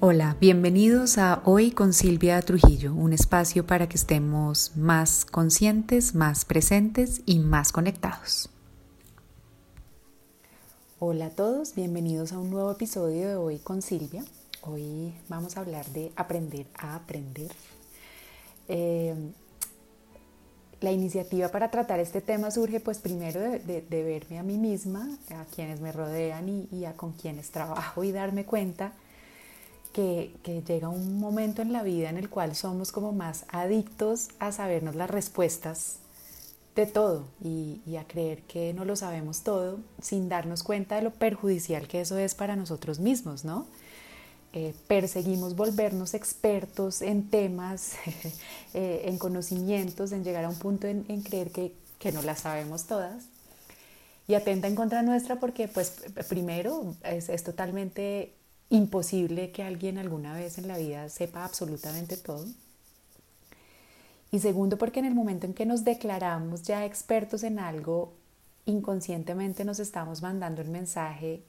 Hola, bienvenidos a Hoy con Silvia Trujillo, un espacio para que estemos más conscientes, más presentes y más conectados. Hola a todos, bienvenidos a un nuevo episodio de Hoy con Silvia. Hoy vamos a hablar de aprender a aprender. Eh, la iniciativa para tratar este tema surge pues primero de, verme a mí misma, a quienes me rodean y a con quienes trabajo y darme cuenta que, llega un momento en la vida en el cual somos como más adictos a sabernos las respuestas de todo y, a creer que no lo sabemos todo sin darnos cuenta de lo perjudicial que eso es para nosotros mismos, ¿no? Eh, perseguimos volvernos expertos en temas, eh, en conocimientos, en llegar a un punto en, creer que, que, no las sabemos todas. Y atenta en contra nuestra porque, pues, primero, es, es totalmente imposible que alguien alguna vez en la vida sepa absolutamente todo. Y segundo, porque en el momento en que nos declaramos ya expertos en algo, inconscientemente nos estamos mandando el mensaje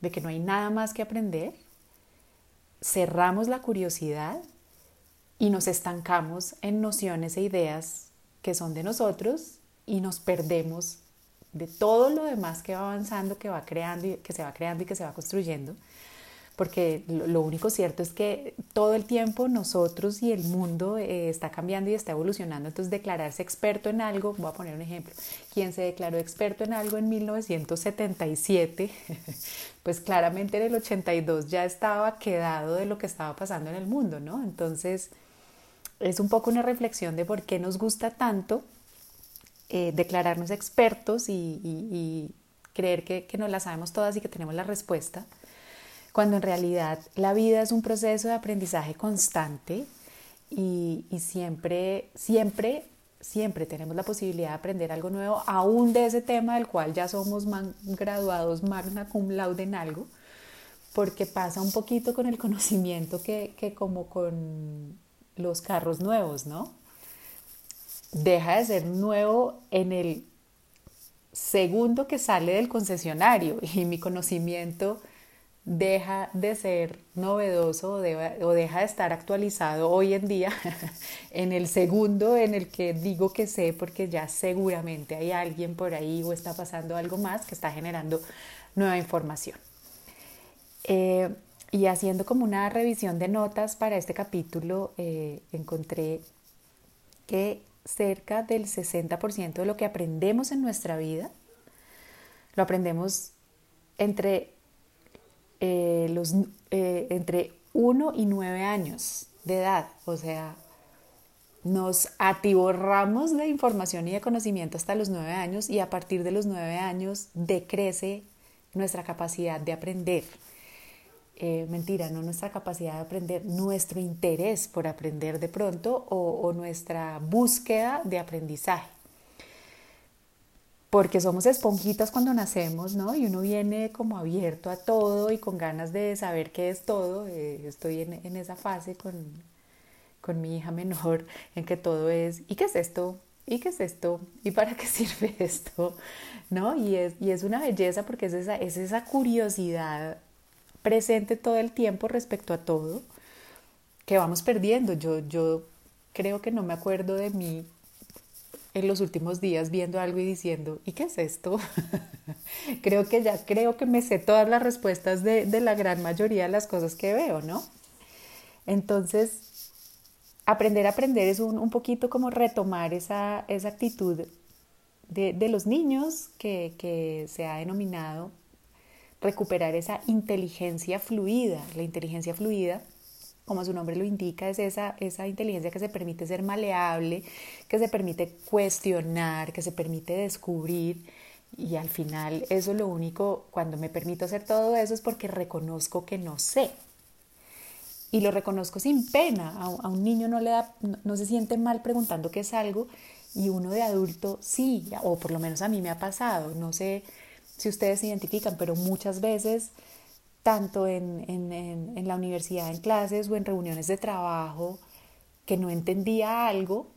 de que no hay nada más que aprender, cerramos la curiosidad y nos estancamos en nociones e ideas que son de nosotros y nos perdemos de todo lo demás que va avanzando, que va creando que se va creando y que se va construyendo porque lo, único cierto es que todo el tiempo nosotros y el mundo eh, está cambiando y está evolucionando, entonces declararse experto en algo, voy a poner un ejemplo, quien se declaró experto en algo en 1977, pues claramente en el 82 ya estaba quedado de lo que estaba pasando en el mundo, ¿no? Entonces es un poco una reflexión de por qué nos gusta tanto eh, declararnos expertos y, creer que, que no la sabemos todas y que tenemos la respuesta cuando en realidad la vida es un proceso de aprendizaje constante y, siempre, siempre, siempre tenemos la posibilidad de aprender algo nuevo, aún de ese tema del cual ya somos graduados magna cum laude en algo, porque pasa un poquito con el conocimiento que, que como con los carros nuevos, ¿no? Deja de ser nuevo en el segundo que sale del concesionario y mi conocimiento deja de ser novedoso o, deja de estar actualizado hoy en día en el segundo en el que digo que sé porque ya seguramente hay alguien por ahí o está pasando algo más que está generando nueva información. Eh, y haciendo como una revisión de notas para este capítulo, eh, encontré que cerca del 60% de lo que aprendemos en nuestra vida, lo aprendemos entre eh, los, eh, entre 1 y 9 años de edad, o sea, nos atiborramos de información y de conocimiento hasta los 9 años y a partir de los 9 años decrece nuestra capacidad de aprender. Eh, mentira, no nuestra capacidad de aprender, nuestro interés por aprender de pronto o nuestra búsqueda de aprendizaje porque somos esponjitas cuando nacemos, ¿no? Y uno viene como abierto a todo y con ganas de saber qué es todo. Eh, estoy en, esa fase con, con mi hija menor en que todo es, ¿y qué es esto? ¿Y qué es esto? ¿Y para qué sirve esto? ¿No? Y es, y es una belleza porque es esa, es esa curiosidad presente todo el tiempo respecto a todo que vamos perdiendo. Yo, yo creo que no me acuerdo de mí en los últimos días viendo algo y diciendo, ¿y qué es esto? creo que ya creo que me sé todas las respuestas de, la gran mayoría de las cosas que veo, ¿no? Entonces, aprender a aprender es un, poquito como retomar esa, esa actitud de, los niños que, que se ha denominado recuperar esa inteligencia fluida. La inteligencia fluida como su nombre lo indica, es esa, esa inteligencia que se permite ser maleable, que se permite cuestionar, que se permite descubrir. Y al final eso lo único, cuando me permito hacer todo eso es porque reconozco que no sé. Y lo reconozco sin pena. A, un niño no, le da, no, se siente mal preguntando qué es algo y uno de adulto sí, o por lo menos a mí me ha pasado. No sé si ustedes se identifican, pero muchas veces tanto en, en, la universidad, en clases o en reuniones de trabajo, que no entendía algo,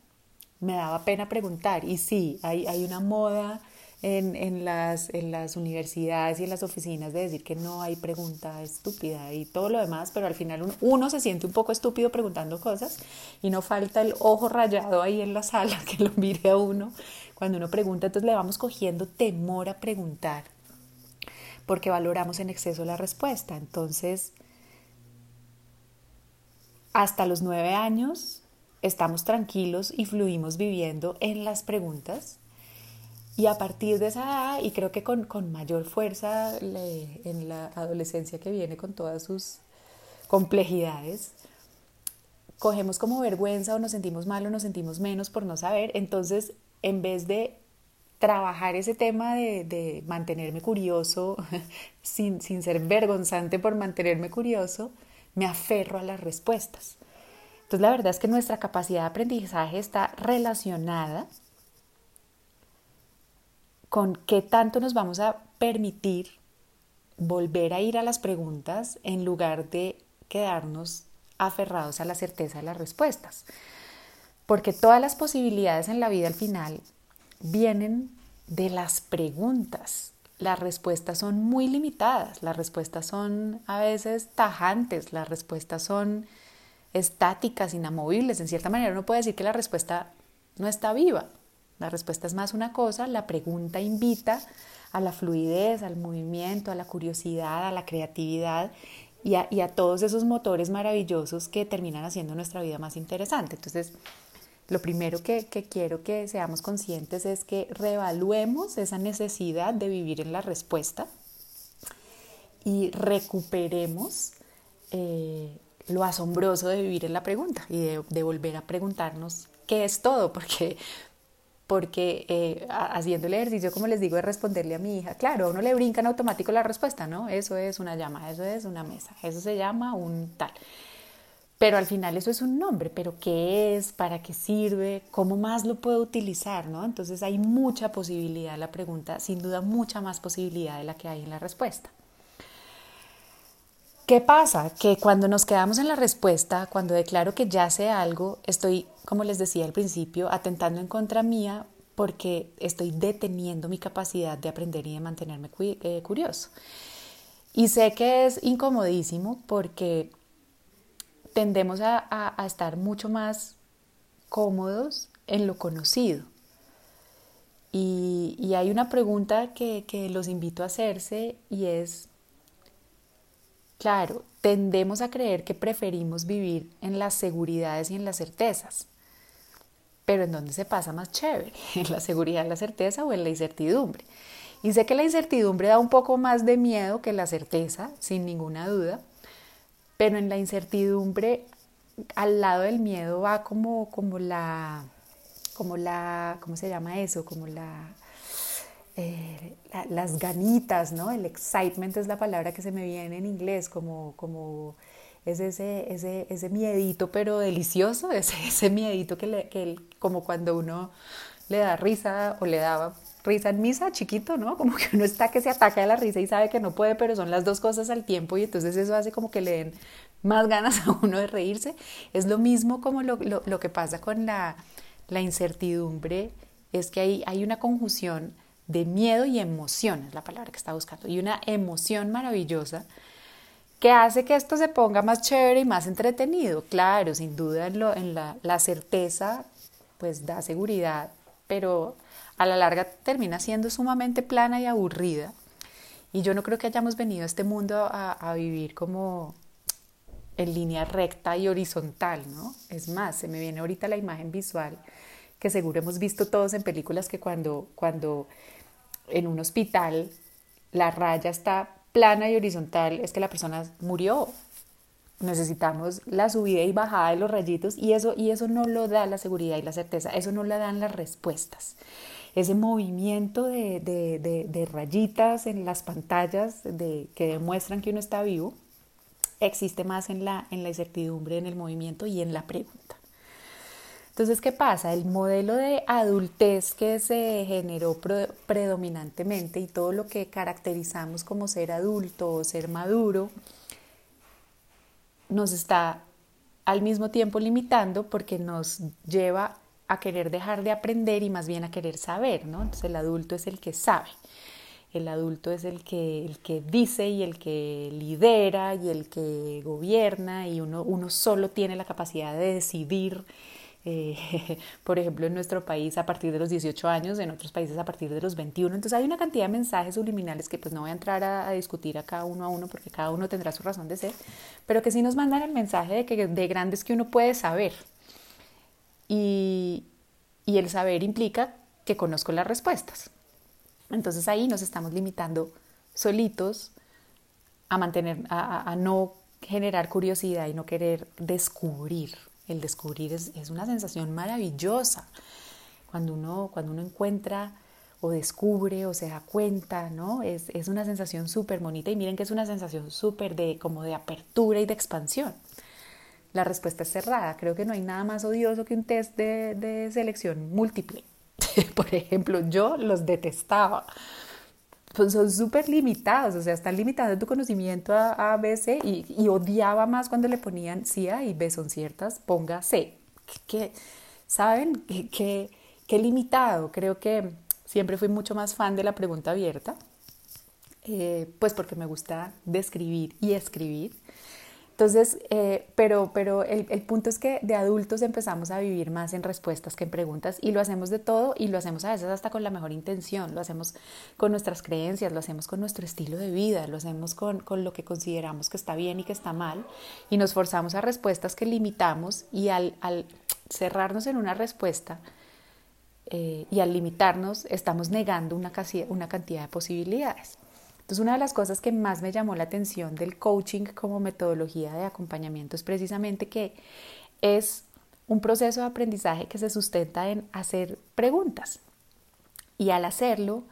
me daba pena preguntar. Y sí, hay, hay una moda en, las, en las universidades y en las oficinas de decir que no hay pregunta estúpida y todo lo demás, pero al final uno, uno, se siente un poco estúpido preguntando cosas y no falta el ojo rayado ahí en la sala que lo mire a uno cuando uno pregunta, entonces le vamos cogiendo temor a preguntar porque valoramos en exceso la respuesta. Entonces, hasta los nueve años estamos tranquilos y fluimos viviendo en las preguntas y a partir de esa edad, y creo que con, con mayor fuerza en la adolescencia que viene con todas sus complejidades, cogemos como vergüenza o nos sentimos mal o nos sentimos menos por no saber. Entonces, en vez de trabajar ese tema de, de mantenerme curioso, sin, sin ser vergonzante por mantenerme curioso, me aferro a las respuestas. Entonces, la verdad es que nuestra capacidad de aprendizaje está relacionada con qué tanto nos vamos a permitir volver a ir a las preguntas en lugar de quedarnos aferrados a la certeza de las respuestas. Porque todas las posibilidades en la vida al final vienen de las preguntas. Las respuestas son muy limitadas, las respuestas son a veces tajantes, las respuestas son estáticas, inamovibles. En cierta manera uno puede decir que la respuesta no está viva, la respuesta es más una cosa, la pregunta invita a la fluidez, al movimiento, a la curiosidad, a la creatividad y a, todos esos motores maravillosos que terminan haciendo nuestra vida más interesante. Entonces, lo primero que, quiero que seamos conscientes es que reevaluemos esa necesidad de vivir en la respuesta y recuperemos eh, lo asombroso de vivir en la pregunta y de, volver a preguntarnos qué es todo, porque porque eh, haciendo el ejercicio, como les digo, de responderle a mi hija, claro, a uno le brinca en automático la respuesta, ¿no? Eso es una llama, eso es una mesa, eso se llama un tal. Pero al final eso es un nombre, pero ¿qué es? ¿Para qué sirve? ¿Cómo más lo puedo utilizar? ¿no? Entonces hay mucha posibilidad en la pregunta, sin duda mucha más posibilidad de la que hay en la respuesta. ¿Qué pasa? Que cuando nos quedamos en la respuesta, cuando declaro que ya sé algo, estoy, como les decía al principio, atentando en contra mía porque estoy deteniendo mi capacidad de aprender y de mantenerme eh, curioso. Y sé que es incomodísimo porque tendemos a, estar mucho más cómodos en lo conocido. Y, hay una pregunta que, que los invito a hacerse y es, Claro, tendemos a creer que preferimos vivir en las seguridades y en las certezas. Pero ¿en dónde se pasa más chévere? ¿En la seguridad, la certeza o en la incertidumbre? Y sé que la incertidumbre da un poco más de miedo que la certeza, sin ninguna duda, pero en la incertidumbre, al lado del miedo va como, como la, como la, ¿cómo se llama eso? Como la, eh, las ganitas, ¿no? El excitement es la palabra que se me viene en inglés, como, como es ese, ese, ese miedito, pero delicioso, ese, ese miedito que, le, que como cuando uno le da risa o le daba risa en misa, chiquito, ¿no? Como que uno está que se ataca de la risa y sabe que no puede, pero son las dos cosas al tiempo y entonces eso hace como que le den más ganas a uno de reírse. Es lo mismo como lo, lo, lo que pasa con la, la incertidumbre, es que hay, hay una conjunción de miedo y emoción, es la palabra que está buscando, y una emoción maravillosa que hace que esto se ponga más chévere y más entretenido. Claro, sin duda en, lo, en la, la, certeza pues da seguridad, pero a la larga termina siendo sumamente plana y aburrida. Y yo no creo que hayamos venido a este mundo a, vivir como en línea recta y horizontal, ¿no? Es más, se me viene ahorita la imagen visual que seguro hemos visto todos en películas que cuando, cuando en un hospital la raya está plana y horizontal, es que la persona murió. Necesitamos la subida y bajada de los rayitos y eso, y eso no lo da la seguridad y la certeza, eso no lo dan las respuestas. Ese movimiento de, de, rayitas en las pantallas de, que demuestran que uno está vivo existe más en la, en la incertidumbre, en el movimiento y en la pregunta. Entonces, ¿qué pasa? El modelo de adultez que se generó predominantemente y todo lo que caracterizamos como ser adulto o ser maduro, nos está al mismo tiempo limitando porque nos lleva a querer dejar de aprender y más bien a querer saber, ¿no? Entonces el adulto es el que sabe. El adulto es el que, el que dice y el que lidera y el que gobierna y uno, uno solo tiene la capacidad de decidir eh, por ejemplo, en nuestro país a partir de los 18 años, en otros países a partir de los 21. Entonces hay una cantidad de mensajes subliminales que pues no voy a entrar a, discutir acá uno a uno porque cada uno tendrá su razón de ser, pero que sí nos mandan el mensaje de que de grandes que uno puede saber. Y, el saber implica que conozco las respuestas. Entonces ahí nos estamos limitando solitos a mantener, a, no generar curiosidad y no querer descubrir el descubrir es, una sensación maravillosa. Cuando uno, cuando uno encuentra o descubre o se da cuenta, ¿no? Es, una sensación súper bonita y miren que es una sensación súper de como de apertura y de expansión. La respuesta es cerrada. Creo que no hay nada más odioso que un test de, de selección múltiple. Por ejemplo, yo los detestaba pues son súper limitados, o sea, están limitando tu conocimiento a, a B, C y, odiaba más cuando le ponían sí A y B son ciertas, ponga C. Que, ¿Saben? Qué limitado. Creo que siempre fui mucho más fan de la pregunta abierta, eh, pues porque me gusta describir y escribir. Entonces, eh, pero, pero el, el, punto es que de adultos empezamos a vivir más en respuestas que en preguntas y lo hacemos de todo y lo hacemos a veces hasta con la mejor intención, lo hacemos con nuestras creencias, lo hacemos con nuestro estilo de vida, lo hacemos con, con lo que consideramos que está bien y que está mal y nos forzamos a respuestas que limitamos y al, al cerrarnos en una respuesta eh, y al limitarnos estamos negando una, una cantidad de posibilidades. Entonces, una de las cosas que más me llamó la atención del coaching como metodología de acompañamiento es precisamente que es un proceso de aprendizaje que se sustenta en hacer preguntas. Y al hacerlo,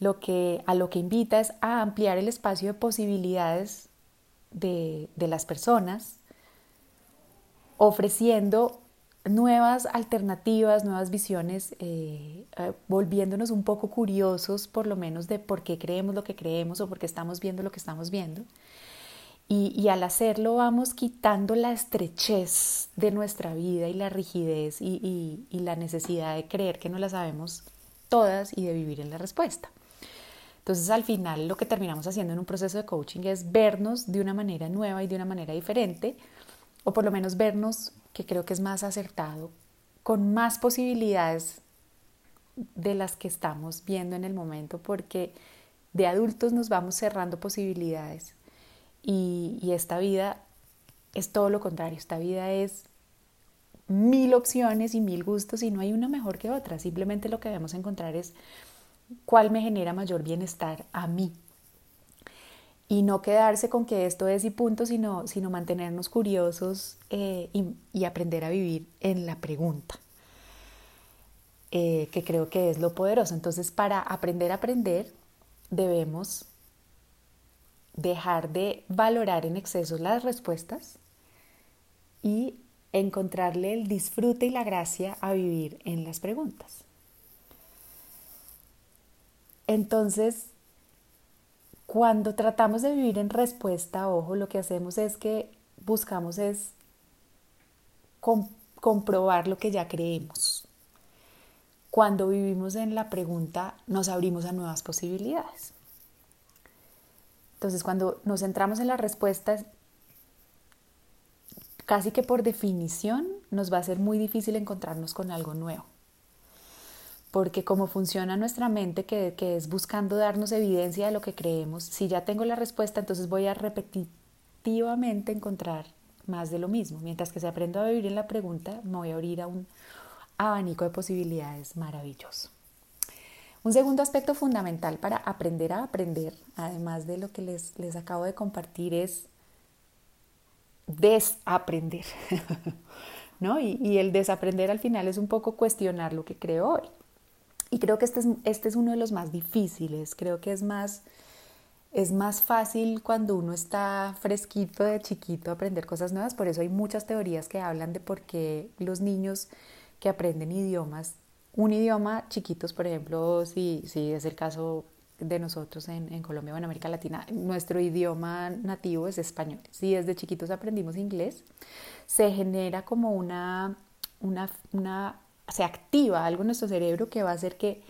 lo que, a lo que invita es a ampliar el espacio de posibilidades de, de las personas, ofreciendo nuevas alternativas, nuevas visiones, eh, eh, volviéndonos un poco curiosos por lo menos de por qué creemos lo que creemos o por qué estamos viendo lo que estamos viendo. Y, al hacerlo vamos quitando la estrechez de nuestra vida y la rigidez y, y la necesidad de creer que no la sabemos todas y de vivir en la respuesta. Entonces al final lo que terminamos haciendo en un proceso de coaching es vernos de una manera nueva y de una manera diferente, o por lo menos vernos que creo que es más acertado, con más posibilidades de las que estamos viendo en el momento, porque de adultos nos vamos cerrando posibilidades. Y, y esta vida es todo lo contrario, esta vida es mil opciones y mil gustos y no hay una mejor que otra, simplemente lo que debemos encontrar es cuál me genera mayor bienestar a mí, y no quedarse con que esto es y punto, sino, sino mantenernos curiosos eh, y, aprender a vivir en la pregunta, eh, que creo que es lo poderoso. Entonces, para aprender a aprender, debemos dejar de valorar en exceso las respuestas y encontrarle el disfrute y la gracia a vivir en las preguntas. Entonces, cuando tratamos de vivir en respuesta, ojo, lo que hacemos es que buscamos es comprobar lo que ya creemos. Cuando vivimos en la pregunta, nos abrimos a nuevas posibilidades. Entonces, cuando nos centramos en las respuestas, casi que por definición nos va a ser muy difícil encontrarnos con algo nuevo porque como funciona nuestra mente, que, es buscando darnos evidencia de lo que creemos, si ya tengo la respuesta, entonces voy a repetitivamente encontrar más de lo mismo. Mientras que si aprendo a vivir en la pregunta, me voy a abrir a un abanico de posibilidades maravilloso. Un segundo aspecto fundamental para aprender a aprender, además de lo que les, les acabo de compartir, es desaprender. ¿No? Y el desaprender al final es un poco cuestionar lo que creo hoy. Y creo que este es, este es uno de los más difíciles, creo que es más, es más fácil cuando uno está fresquito de chiquito aprender cosas nuevas, por eso hay muchas teorías que hablan de por qué los niños que aprenden idiomas, un idioma chiquitos, por ejemplo, si, si es el caso de nosotros en, en, Colombia o en América Latina, nuestro idioma nativo es español. Si desde chiquitos aprendimos inglés, se genera como una, una, una se activa algo en nuestro cerebro que va a hacer que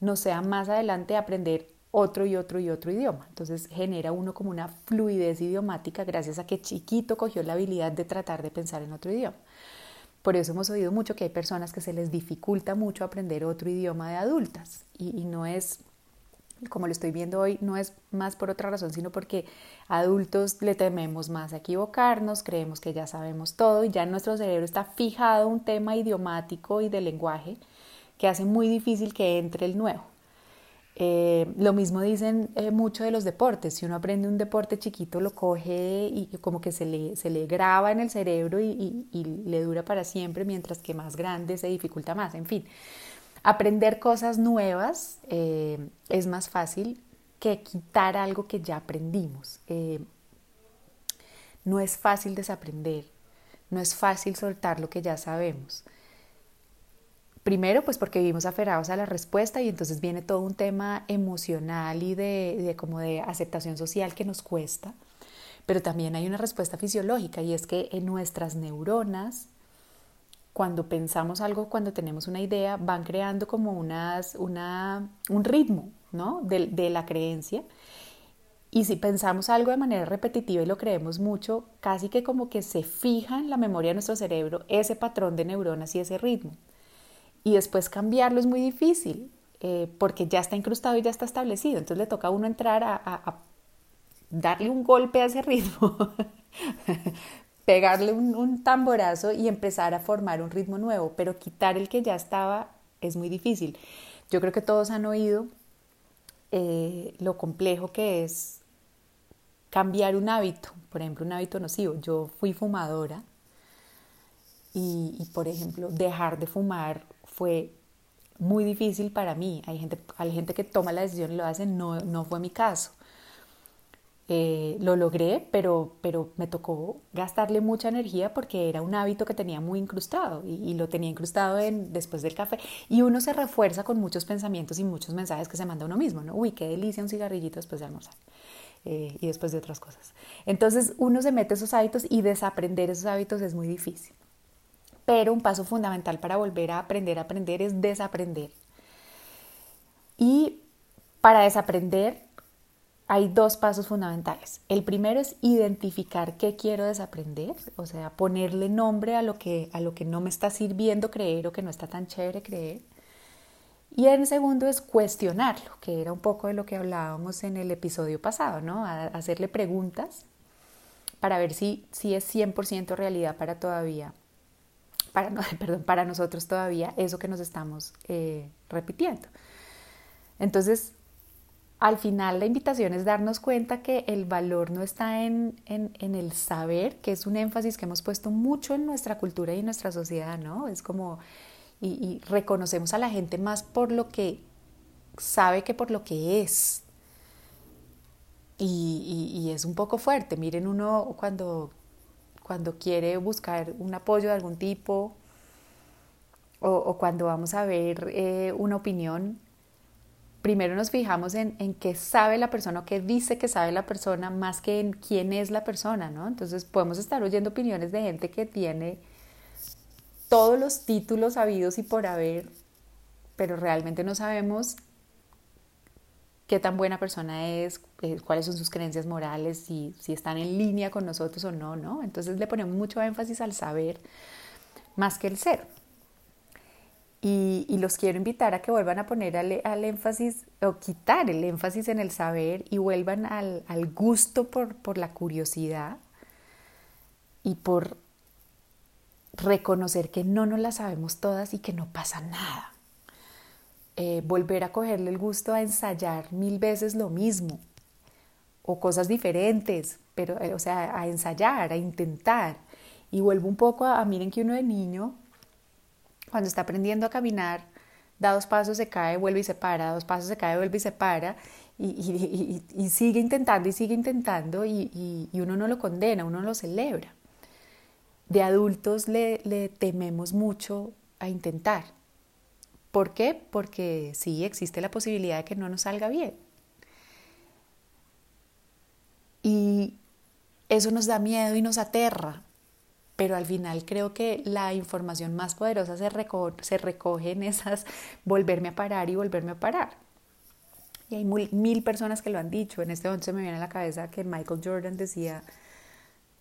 nos sea más adelante aprender otro y otro y otro idioma. Entonces genera uno como una fluidez idiomática gracias a que chiquito cogió la habilidad de tratar de pensar en otro idioma. Por eso hemos oído mucho que hay personas que se les dificulta mucho aprender otro idioma de adultas y, no es, como lo estoy viendo hoy, no es más por otra razón, sino porque adultos le tememos más a equivocarnos, creemos que ya sabemos todo y ya nuestro cerebro está fijado un tema idiomático y de lenguaje que hace muy difícil que entre el nuevo. Eh, lo mismo dicen eh, mucho de los deportes. Si uno aprende un deporte chiquito, lo coge y como que se le, se le graba en el cerebro y, le dura para siempre, mientras que más grande se dificulta más. En fin, aprender cosas nuevas eh, es más fácil que quitar algo que ya aprendimos. no es fácil desaprender, no es fácil soltar lo que ya sabemos. Primero, pues porque vivimos aferrados a la respuesta y entonces viene todo un tema emocional y de, como de aceptación social que nos cuesta. Pero también hay una respuesta fisiológica y es que en nuestras neuronas, cuando pensamos algo, cuando tenemos una idea, van creando como unas, una, un ritmo ¿no? de, de la creencia. Y si pensamos algo de manera repetitiva y lo creemos mucho, casi que como que se fija en la memoria de nuestro cerebro ese patrón de neuronas y ese ritmo y después cambiarlo es muy difícil eh, porque ya está incrustado y ya está establecido. Entonces le toca a uno entrar a, darle un golpe a ese ritmo, pegarle un, tamborazo y empezar a formar un ritmo nuevo, pero quitar el que ya estaba es muy difícil. Yo creo que todos han oído eh, lo complejo que es cambiar un hábito, por ejemplo, un hábito nocivo. Yo fui fumadora y, y, por ejemplo, dejar de fumar fue muy difícil para mí. Hay gente, hay gente que toma la decisión y lo hace, no, no fue mi caso. Eh, lo logré, pero, pero me tocó gastarle mucha energía porque era un hábito que tenía muy incrustado y, lo tenía incrustado en, después del café. Y uno se refuerza con muchos pensamientos y muchos mensajes que se manda uno mismo, ¿no? Uy, qué delicia un cigarrillito después de almorzar. Eh, y después de otras cosas. Entonces uno se mete esos hábitos y desaprender esos hábitos es muy difícil. Pero un paso fundamental para volver a aprender a aprender es desaprender. Y para desaprender hay dos pasos fundamentales. El primero es identificar qué quiero desaprender, o sea, ponerle nombre a lo que, a lo que no me está sirviendo creer o que no está tan chévere creer. Y el segundo es cuestionarlo, que era un poco de lo que hablábamos en el episodio pasado, ¿no? hacerle preguntas para ver si, si es 100% realidad para todavía para, perdón, para nosotros todavía eso que nos estamos eh, repitiendo. Entonces, al final la invitación es darnos cuenta que el valor no está en, en, el saber, que es un énfasis que hemos puesto mucho en nuestra cultura y en nuestra sociedad, ¿no? Es como, y, reconocemos a la gente más por lo que sabe que por lo que es. Y, y, es un poco fuerte. Miren uno cuando cuando quiere buscar un apoyo de algún tipo o, cuando vamos a ver eh, una opinión, primero nos fijamos en, en qué sabe la persona o qué dice que sabe la persona más que en quién es la persona, ¿no? Entonces podemos estar oyendo opiniones de gente que tiene todos los títulos habidos y por haber, pero realmente no sabemos qué tan buena persona es, eh, cuáles son sus creencias morales, si, si están en línea con nosotros o no, ¿no? Entonces le ponemos mucho énfasis al saber más que el ser. Y, los quiero invitar a que vuelvan a poner al, énfasis o quitar el énfasis en el saber y vuelvan al, al gusto por, por la curiosidad y por reconocer que no nos la sabemos todas y que no pasa nada. Eh, volver a cogerle el gusto a ensayar mil veces lo mismo o cosas diferentes, pero, eh, o sea, a ensayar, a intentar. Y vuelvo un poco a, miren que uno de niño, cuando está aprendiendo a caminar, da dos pasos, se cae, vuelve y se para, dos pasos, se cae, vuelve y se para, y, sigue intentando y sigue intentando, y, uno no lo condena, uno lo celebra. De adultos le, le tememos mucho a intentar. ¿Por qué? Porque sí existe la posibilidad de que no nos salga bien. Y eso nos da miedo y nos aterra. Pero al final creo que la información más poderosa se, recoge en esas volverme a parar y volverme a parar. Y hay mil personas que lo han dicho. En este momento se me viene a la cabeza que Michael Jordan decía,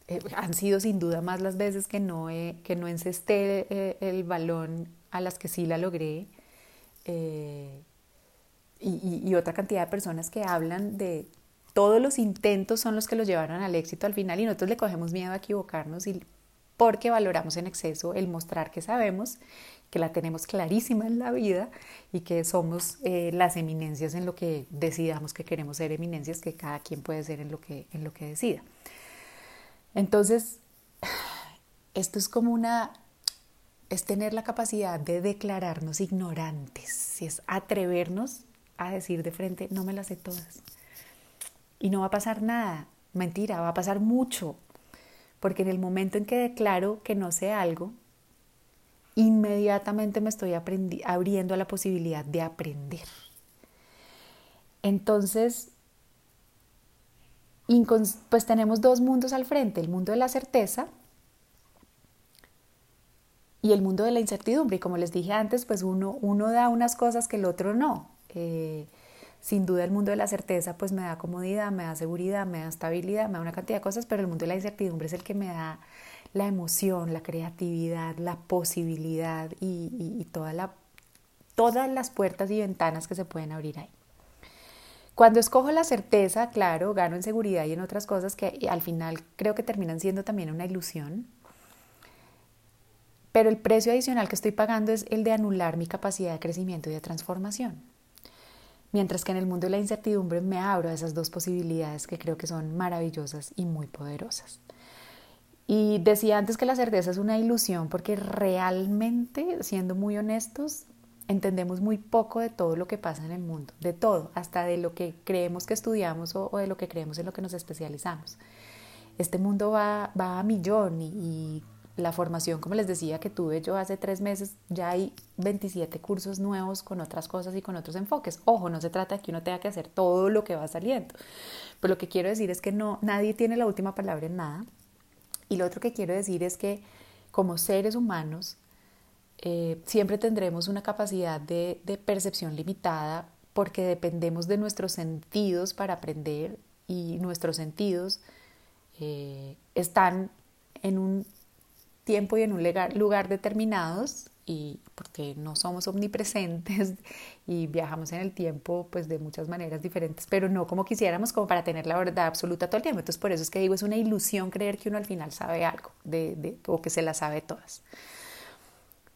eh, han sido sin duda más las veces que no, que no encesté eh, el balón a las que sí la logré. Eh, y, y, otra cantidad de personas que hablan de todos los intentos son los que los llevaron al éxito al final y nosotros le cogemos miedo a equivocarnos y porque valoramos en exceso el mostrar que sabemos, que la tenemos clarísima en la vida y que somos eh, las eminencias en lo que decidamos que queremos ser eminencias, que cada quien puede ser en lo que, en lo que decida. Entonces, esto es como una, es tener la capacidad de declararnos ignorantes, es atrevernos a decir de frente, no me las sé todas. Y no va a pasar nada, mentira, va a pasar mucho, porque en el momento en que declaro que no sé algo, inmediatamente me estoy abriendo a la posibilidad de aprender. Entonces, pues tenemos dos mundos al frente, el mundo de la certeza y el mundo de la incertidumbre. Y como les dije antes, pues uno, uno da unas cosas que el otro no. Eh, sin duda el mundo de la certeza pues me da comodidad, me da seguridad, me da estabilidad, me da una cantidad de cosas, pero el mundo de la incertidumbre es el que me da la emoción, la creatividad, la posibilidad y, toda la, todas las puertas y ventanas que se pueden abrir ahí. Cuando escojo la certeza, claro, gano en seguridad y en otras cosas que al final creo que terminan siendo también una ilusión. Pero el precio adicional que estoy pagando es el de anular mi capacidad de crecimiento y de transformación. Mientras que en el mundo de la incertidumbre me abro a esas dos posibilidades que creo que son maravillosas y muy poderosas. Y decía antes que la certeza es una ilusión porque realmente, siendo muy honestos, entendemos muy poco de todo lo que pasa en el mundo, de todo, hasta de lo que creemos que estudiamos o, de lo que creemos en lo que nos especializamos. Este mundo va, va a millón y la formación, como les decía, que tuve yo hace tres meses, ya hay 27 cursos nuevos con otras cosas y con otros enfoques. Ojo, no se trata de que uno tenga que hacer todo lo que va saliendo. Pero lo que quiero decir es que no, nadie tiene la última palabra en nada. Y lo otro que quiero decir es que como seres humanos eh, siempre tendremos una capacidad de, percepción limitada porque dependemos de nuestros sentidos para aprender y nuestros sentidos eh, están en un tiempo y en un lugar, determinados y porque no somos omnipresentes y viajamos en el tiempo pues de muchas maneras diferentes, pero no como quisiéramos como para tener la verdad absoluta todo el tiempo. Entonces por eso es que digo, es una ilusión creer que uno al final sabe algo de, o que se la sabe todas.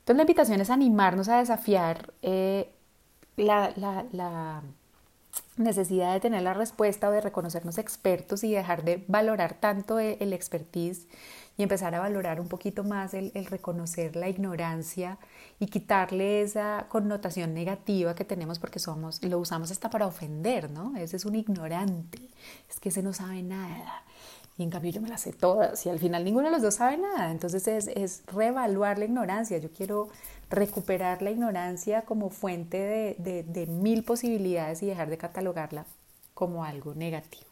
Entonces la invitación es animarnos a desafiar eh, la, la, la necesidad de tener la respuesta o de reconocernos expertos y dejar de valorar tanto el expertise y empezar a valorar un poquito más el, reconocer la ignorancia y quitarle esa connotación negativa que tenemos porque somos, lo usamos hasta para ofender, ¿no? Ese es un ignorante, es que ese no sabe nada. Y en cambio yo me las sé todas y al final ninguno de los dos sabe nada. Entonces es, es reevaluar la ignorancia. Yo quiero recuperar la ignorancia como fuente de, de, de mil posibilidades y dejar de catalogarla como algo negativo.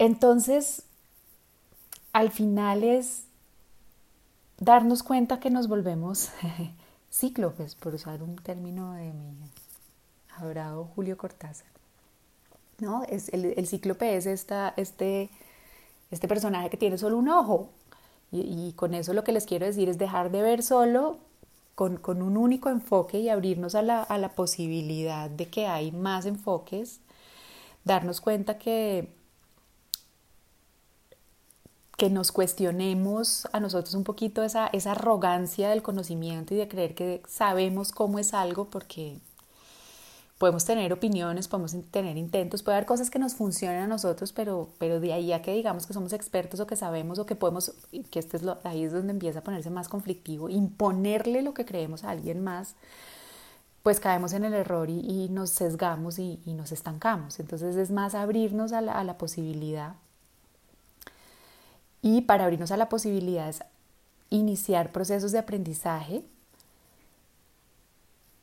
Entonces, al final es darnos cuenta que nos volvemos cíclopes, por usar un término de mi adorado Julio Cortázar. ¿No? Es, el, cíclope es esta, este, este personaje que tiene solo un ojo. Y, con eso lo que les quiero decir es dejar de ver solo con, un único enfoque y abrirnos a la, a la posibilidad de que hay más enfoques, darnos cuenta que que nos cuestionemos a nosotros un poquito esa, esa arrogancia del conocimiento y de creer que sabemos cómo es algo porque podemos tener opiniones, podemos tener intentos, puede haber cosas que nos funcionen a nosotros, pero, pero de ahí a que digamos que somos expertos o que sabemos o que podemos, que este es lo, ahí es donde empieza a ponerse más conflictivo, imponerle lo que creemos a alguien más, pues caemos en el error y, nos sesgamos y, nos estancamos. Entonces es más abrirnos a la, a la posibilidad y para abrirnos a la posibilidad es iniciar procesos de aprendizaje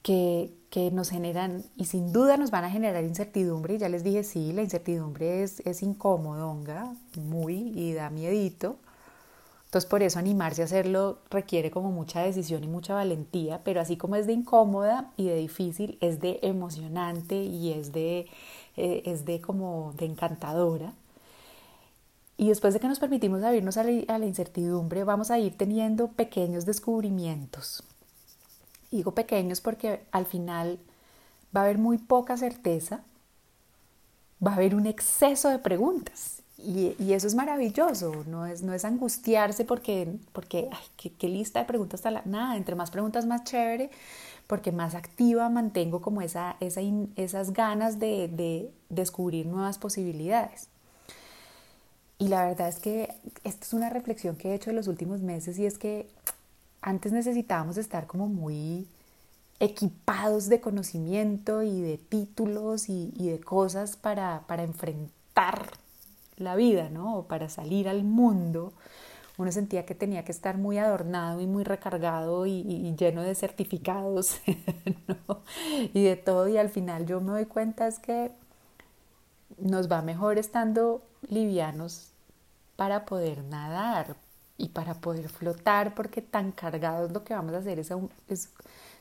que, que, nos generan y sin duda nos van a generar incertidumbre. Ya les dije, sí, la incertidumbre es, es incómodonga, muy, y da miedito. Entonces por eso animarse a hacerlo requiere como mucha decisión y mucha valentía, pero así como es de incómoda y de difícil, es de emocionante y es de, eh, es de como de encantadora. Y después de que nos permitimos abrirnos a la, incertidumbre, vamos a ir teniendo pequeños descubrimientos. Digo pequeños porque al final va a haber muy poca certeza, va a haber un exceso de preguntas y, eso es maravilloso, no es, no es angustiarse porque, porque ay, ¿qué, lista de preguntas está la... Nada, entre más preguntas más chévere, porque más activa mantengo como esa, esa esas ganas de, de descubrir nuevas posibilidades. Y la verdad es que esta es una reflexión que he hecho en los últimos meses y es que antes necesitábamos estar como muy equipados de conocimiento y de títulos y, y de cosas para, para enfrentar la vida, ¿no? O para salir al mundo, uno sentía que tenía que estar muy adornado y muy recargado y, lleno de certificados ¿no? y de todo. Y al final yo me doy cuenta es que nos va mejor estando livianos para poder nadar y para poder flotar, porque tan cargados lo que vamos a hacer es,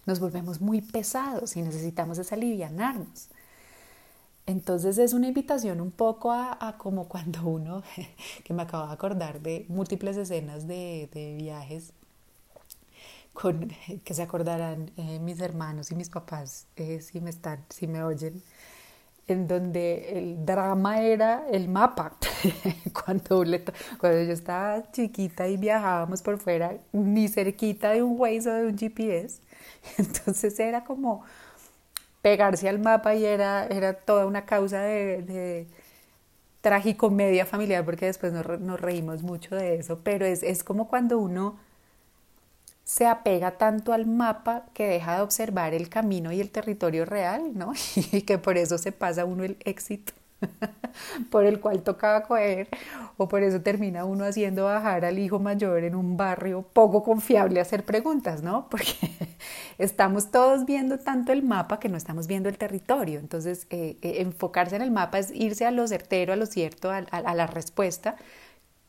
nos volvemos muy pesados y necesitamos es alivianarnos. Entonces es una invitación un poco a, como cuando uno, que me acabo de acordar de múltiples escenas de, viajes, con, que se acordarán eh, mis hermanos y mis papás eh, si me están, si me oyen, en donde el drama era el mapa. cuando, cuando yo estaba chiquita y viajábamos por fuera, ni cerquita de un Waze o de un GPS, entonces era como pegarse al mapa y era, era toda una causa de, de tragicomedia familiar, porque después nos, nos, reímos mucho de eso, pero es, es como cuando uno se apega tanto al mapa que deja de observar el camino y el territorio real, ¿no? Y que por eso se pasa uno el éxito. por el cual tocaba coger o por eso termina uno haciendo bajar al hijo mayor en un barrio poco confiable a hacer preguntas, ¿no? Porque estamos todos viendo tanto el mapa que no estamos viendo el territorio. Entonces, eh, eh, enfocarse en el mapa es irse a lo certero, a lo cierto, a, a la respuesta,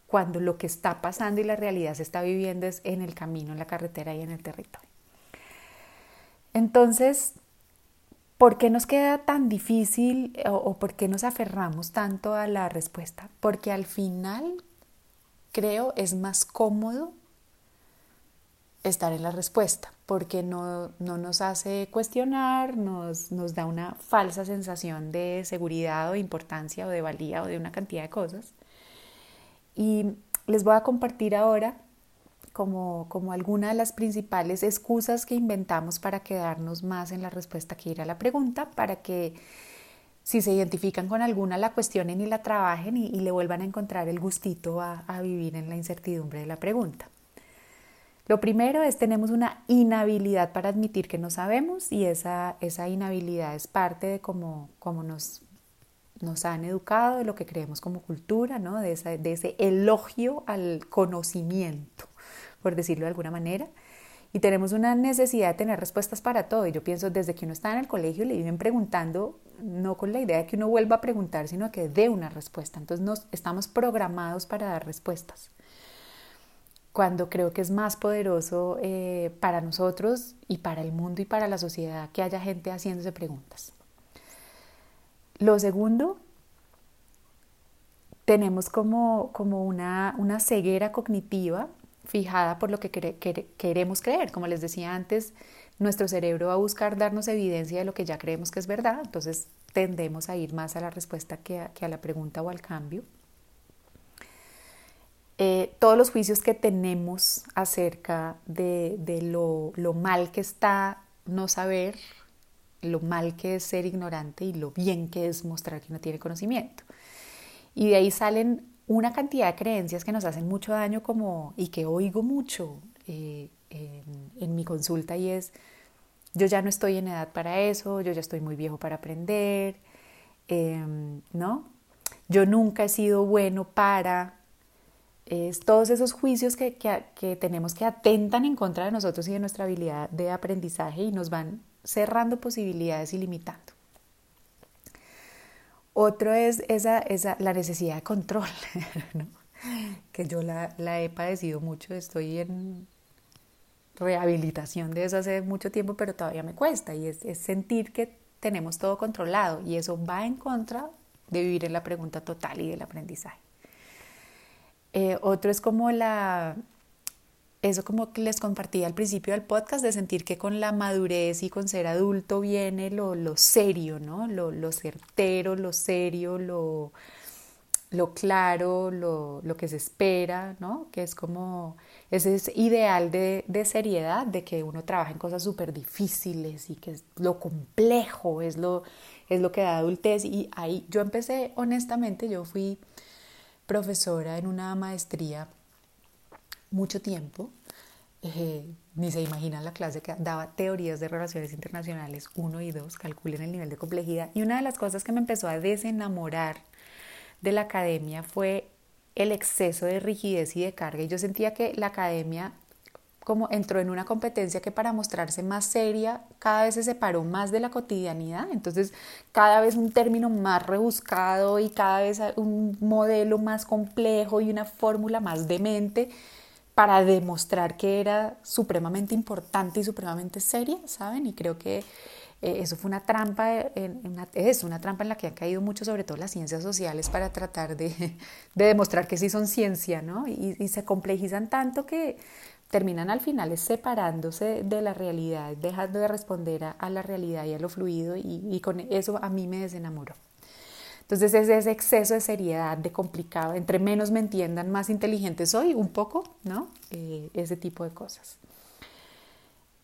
cuando lo que está pasando y la realidad se está viviendo es en el camino, en la carretera y en el territorio. Entonces, ¿Por qué nos queda tan difícil o, por qué nos aferramos tanto a la respuesta? Porque al final creo es más cómodo estar en la respuesta, porque no, nos hace cuestionar, nos, nos da una falsa sensación de seguridad o de importancia o de valía o de una cantidad de cosas. Y les voy a compartir ahora como, como alguna de las principales excusas que inventamos para quedarnos más en la respuesta que ir a la pregunta, para que si se identifican con alguna la cuestionen y la trabajen y, le vuelvan a encontrar el gustito a, a vivir en la incertidumbre de la pregunta. Lo primero es tenemos una inhabilidad para admitir que no sabemos y esa, esa inhabilidad es parte de cómo, cómo nos, nos han educado, de lo que creemos como cultura, ¿no? de, ese elogio al conocimiento por decirlo de alguna manera. Y tenemos una necesidad de tener respuestas para todo. Y yo pienso, desde que uno está en el colegio le viven preguntando, no con la idea de que uno vuelva a preguntar, sino que dé una respuesta. Entonces nos, estamos programados para dar respuestas. Cuando creo que es más poderoso eh, para nosotros y para el mundo y para la sociedad que haya gente haciéndose preguntas. Lo segundo, tenemos como, como una, una ceguera cognitiva fijada por lo que queremos creer. Como les decía antes, nuestro cerebro va a buscar darnos evidencia de lo que ya creemos que es verdad, entonces tendemos a ir más a la respuesta que a, la pregunta o al cambio. Eh, todos los juicios que tenemos acerca de, lo, lo mal que está no saber, lo mal que es ser ignorante y lo bien que es mostrar que no tiene conocimiento. Y de ahí salen una cantidad de creencias que nos hacen mucho daño como, y que oigo mucho eh, en, mi consulta y es, yo ya no estoy en edad para eso, yo ya estoy muy viejo para aprender, em, ¿no? Yo nunca he sido bueno para... Es todos esos juicios que, que, que tenemos que atentan en contra de nosotros y de nuestra habilidad de aprendizaje y nos van cerrando posibilidades y limitando. Otro es esa, esa, la necesidad de control, que yo la, he padecido mucho, estoy en rehabilitación de eso hace mucho tiempo, pero todavía me cuesta, y es, es sentir que tenemos todo controlado, y eso va en contra de vivir en la pregunta total y del aprendizaje. Eh, otro es como la, eso como que les compartí al principio del podcast, de sentir que con la madurez y con ser adulto viene lo, lo serio, ¿no? Lo, lo, certero, lo serio, lo, lo claro, lo, lo, que se espera, ¿no? Que es como ese es ideal de, de seriedad, de que uno trabaja en cosas súper difíciles y que es lo complejo es lo, es lo que da adultez. Y ahí yo empecé, honestamente, yo fui profesora en una maestría mucho tiempo. Eh, ni se imaginan la clase que daba teorías de relaciones internacionales 1 y 2, calculen el nivel de complejidad. Y una de las cosas que me empezó a desenamorar de la academia fue el exceso de rigidez y de carga. Y yo sentía que la academia como entró en una competencia que para mostrarse más seria cada vez se separó más de la cotidianidad, entonces cada vez un término más rebuscado y cada vez un modelo más complejo y una fórmula más demente para demostrar que era supremamente importante y supremamente seria, ¿saben? Y creo que eh, eso fue una trampa, en, es una trampa en la que han caído mucho, sobre todo las ciencias sociales, para tratar de, de demostrar que sí son ciencia, ¿no? Y, y se complejizan tanto que terminan al final separándose de la realidad, dejando de responder a, la realidad y a lo fluido y, con eso a mí me desenamoró. Entonces es ese exceso de seriedad, de complicado, entre menos me entiendan, más inteligente soy, un poco, ¿no? Eh, ese tipo de cosas.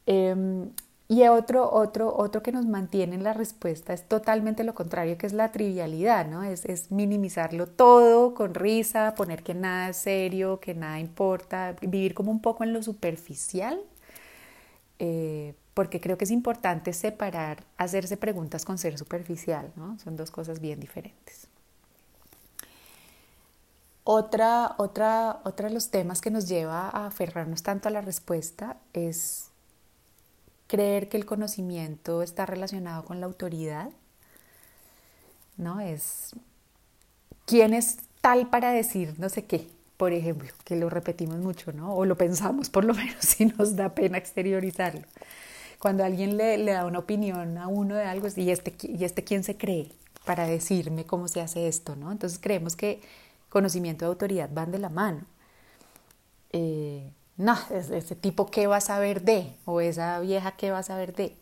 Em, y otro, otro, otro que nos mantiene en la respuesta es totalmente lo contrario, que es la trivialidad, ¿no? Es, minimizarlo todo con risa, poner que nada es serio, que nada importa, vivir como un poco en lo superficial, eh, porque creo que es importante separar hacerse preguntas con ser superficial, ¿no? Son dos cosas bien diferentes. Otra, otra, otra de los temas que nos lleva a aferrarnos tanto a la respuesta es creer que el conocimiento está relacionado con la autoridad, ¿no? Es quién es tal para decir no sé qué, por ejemplo, que lo repetimos mucho, ¿no? O lo pensamos por lo menos si nos da pena exteriorizarlo. Cuando alguien le, da una opinión a uno de algo, y este, y este quién se cree para decirme cómo se hace esto, ¿no? Entonces creemos que conocimiento y autoridad van de la mano. Eh, no, ese tipo qué va a saber de, o esa vieja qué va a saber de,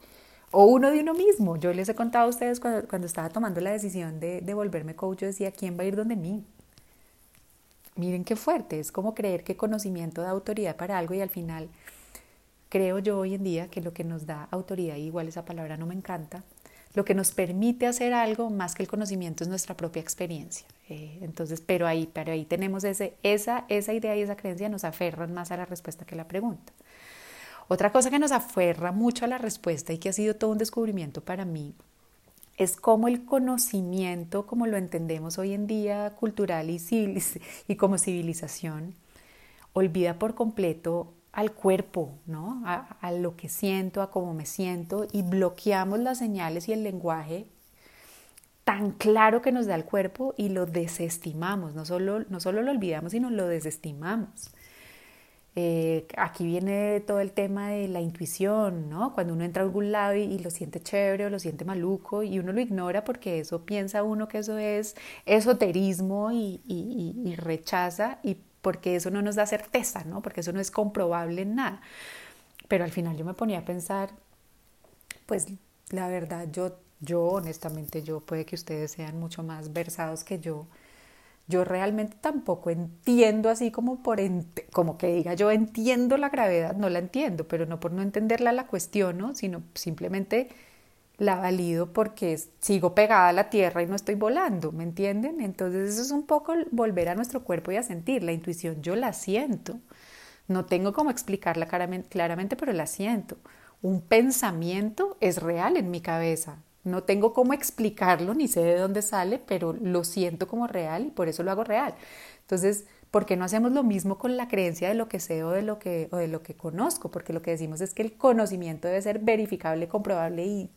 o uno de uno mismo. Yo les he contado a ustedes cuando, estaba tomando la decisión de, de, volverme coach, yo decía, ¿quién va a ir donde mí? Miren qué fuerte, es como creer que conocimiento da autoridad para algo y al final creo yo hoy en día que lo que nos da autoridad, igual esa palabra no me encanta, lo que nos permite hacer algo más que el conocimiento es nuestra propia experiencia. Eh, entonces, pero ahí, pero ahí tenemos ese, esa, esa idea y esa creencia nos aferran más a la respuesta que a la pregunta. Otra cosa que nos aferra mucho a la respuesta y que ha sido todo un descubrimiento para mí es cómo el conocimiento, como lo entendemos hoy en día, cultural y, y como civilización, olvida por completo al cuerpo, ¿no? A, lo que siento, a cómo me siento y bloqueamos las señales y el lenguaje tan claro que nos da el cuerpo y lo desestimamos, no solo, no solo lo olvidamos, sino lo desestimamos. Eh, aquí viene todo el tema de la intuición, ¿no? Cuando uno entra a algún lado y, lo siente chévere o lo siente maluco y uno lo ignora porque eso piensa uno que eso es esoterismo y, y, y rechaza y porque eso no nos da certeza, ¿no? Porque eso no es comprobable en nada. Pero al final yo me ponía a pensar, pues la verdad, yo, yo honestamente, yo puede que ustedes sean mucho más versados que yo. Yo realmente tampoco entiendo así como por como que diga yo entiendo la gravedad, no la entiendo, pero no por no entenderla la cuestiono, sino simplemente la valido porque sigo pegada a la tierra y no estoy volando, ¿me entienden? Entonces eso es un poco volver a nuestro cuerpo y a sentir. La intuición yo la siento. No tengo cómo explicarla claramente, pero la siento. Un pensamiento es real en mi cabeza. No tengo cómo explicarlo ni sé de dónde sale, pero lo siento como real y por eso lo hago real. Entonces, ¿por qué no hacemos lo mismo con la creencia de lo que sé o de lo que, o de lo que conozco? Porque lo que decimos es que el conocimiento debe ser verificable, comprobable y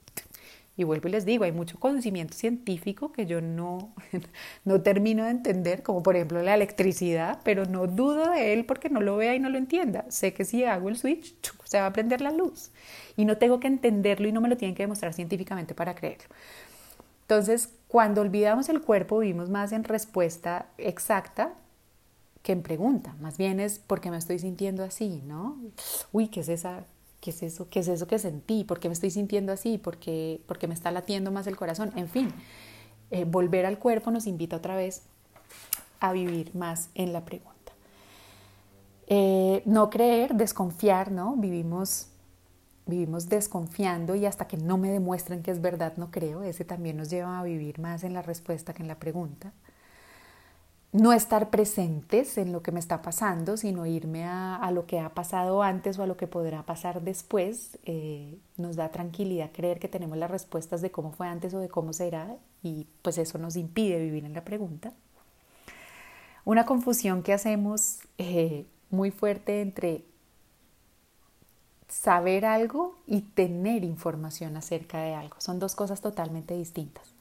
y vuelvo y les digo, hay mucho conocimiento científico que yo no, no termino de entender, como por ejemplo la electricidad, pero no dudo de él porque no lo vea y no lo entienda. Sé que si hago el switch, se va a prender la luz. Y no tengo que entenderlo y no me lo tienen que demostrar científicamente para creerlo. Entonces, cuando olvidamos el cuerpo, vivimos más en respuesta exacta que en pregunta. Más bien es porque me estoy sintiendo así, ¿no? Uy, ¿qué es esa ¿Qué es eso? ¿Qué es eso que sentí? ¿Por qué me estoy sintiendo así? ¿Por qué, me está latiendo más el corazón? En fin, eh, volver al cuerpo nos invita otra vez a vivir más en la pregunta. Eh, no creer, desconfiar, ¿no? Vivimos, vivimos desconfiando y hasta que no me demuestren que es verdad, no creo. Ese también nos lleva a vivir más en la respuesta que en la pregunta no estar presentes en lo que me está pasando, sino irme a, lo que ha pasado antes o a lo que podrá pasar después, eh, nos da tranquilidad creer que tenemos las respuestas de cómo fue antes o de cómo será y pues eso nos impide vivir en la pregunta. Una confusión que hacemos eh, muy fuerte entre saber algo y tener información acerca de algo. Son dos cosas totalmente distintas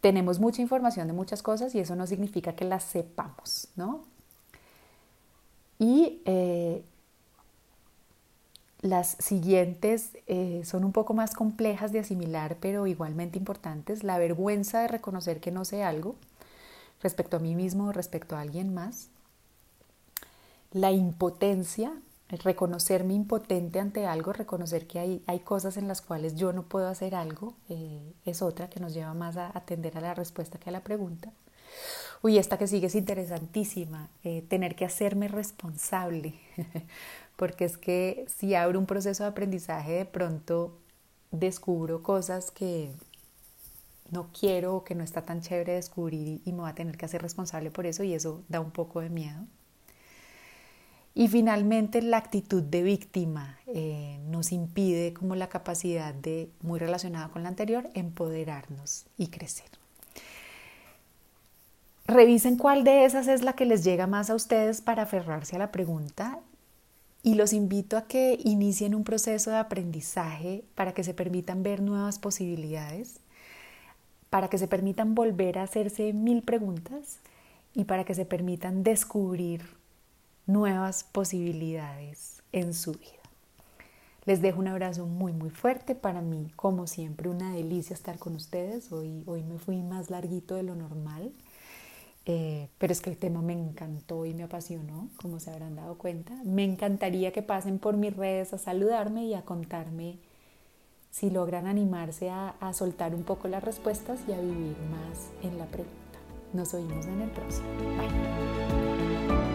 tenemos mucha información de muchas cosas y eso no significa que las sepamos, ¿no? Y eh, las siguientes eh, son un poco más complejas de asimilar, pero igualmente importantes. La vergüenza de reconocer que no sé algo respecto a mí mismo o respecto a alguien más. La impotencia reconocerme impotente ante algo, reconocer que hay, hay cosas en las cuales yo no puedo hacer algo, eh, es otra que nos lleva más a atender a la respuesta que a la pregunta. Uy, esta que sigue es interesantísima, eh, tener que hacerme responsable, porque es que si abro un proceso de aprendizaje, de pronto descubro cosas que no quiero o que no está tan chévere descubrir y me voy a tener que hacer responsable por eso y eso da un poco de miedo. Y finalmente la actitud de víctima eh, nos impide como la capacidad de, muy relacionada con la anterior, empoderarnos y crecer. Revisen cuál de esas es la que les llega más a ustedes para aferrarse a la pregunta y los invito a que inicien un proceso de aprendizaje para que se permitan ver nuevas posibilidades, para que se permitan volver a hacerse mil preguntas y para que se permitan descubrir nuevas posibilidades en su vida. Les dejo un abrazo muy muy fuerte. Para mí, como siempre, una delicia estar con ustedes. Hoy, hoy me fui más larguito de lo normal, eh, pero es que el tema me encantó y me apasionó, como se habrán dado cuenta. Me encantaría que pasen por mis redes a saludarme y a contarme si logran animarse a, a soltar un poco las respuestas y a vivir más en la pregunta. Nos oímos en el próximo. Bye.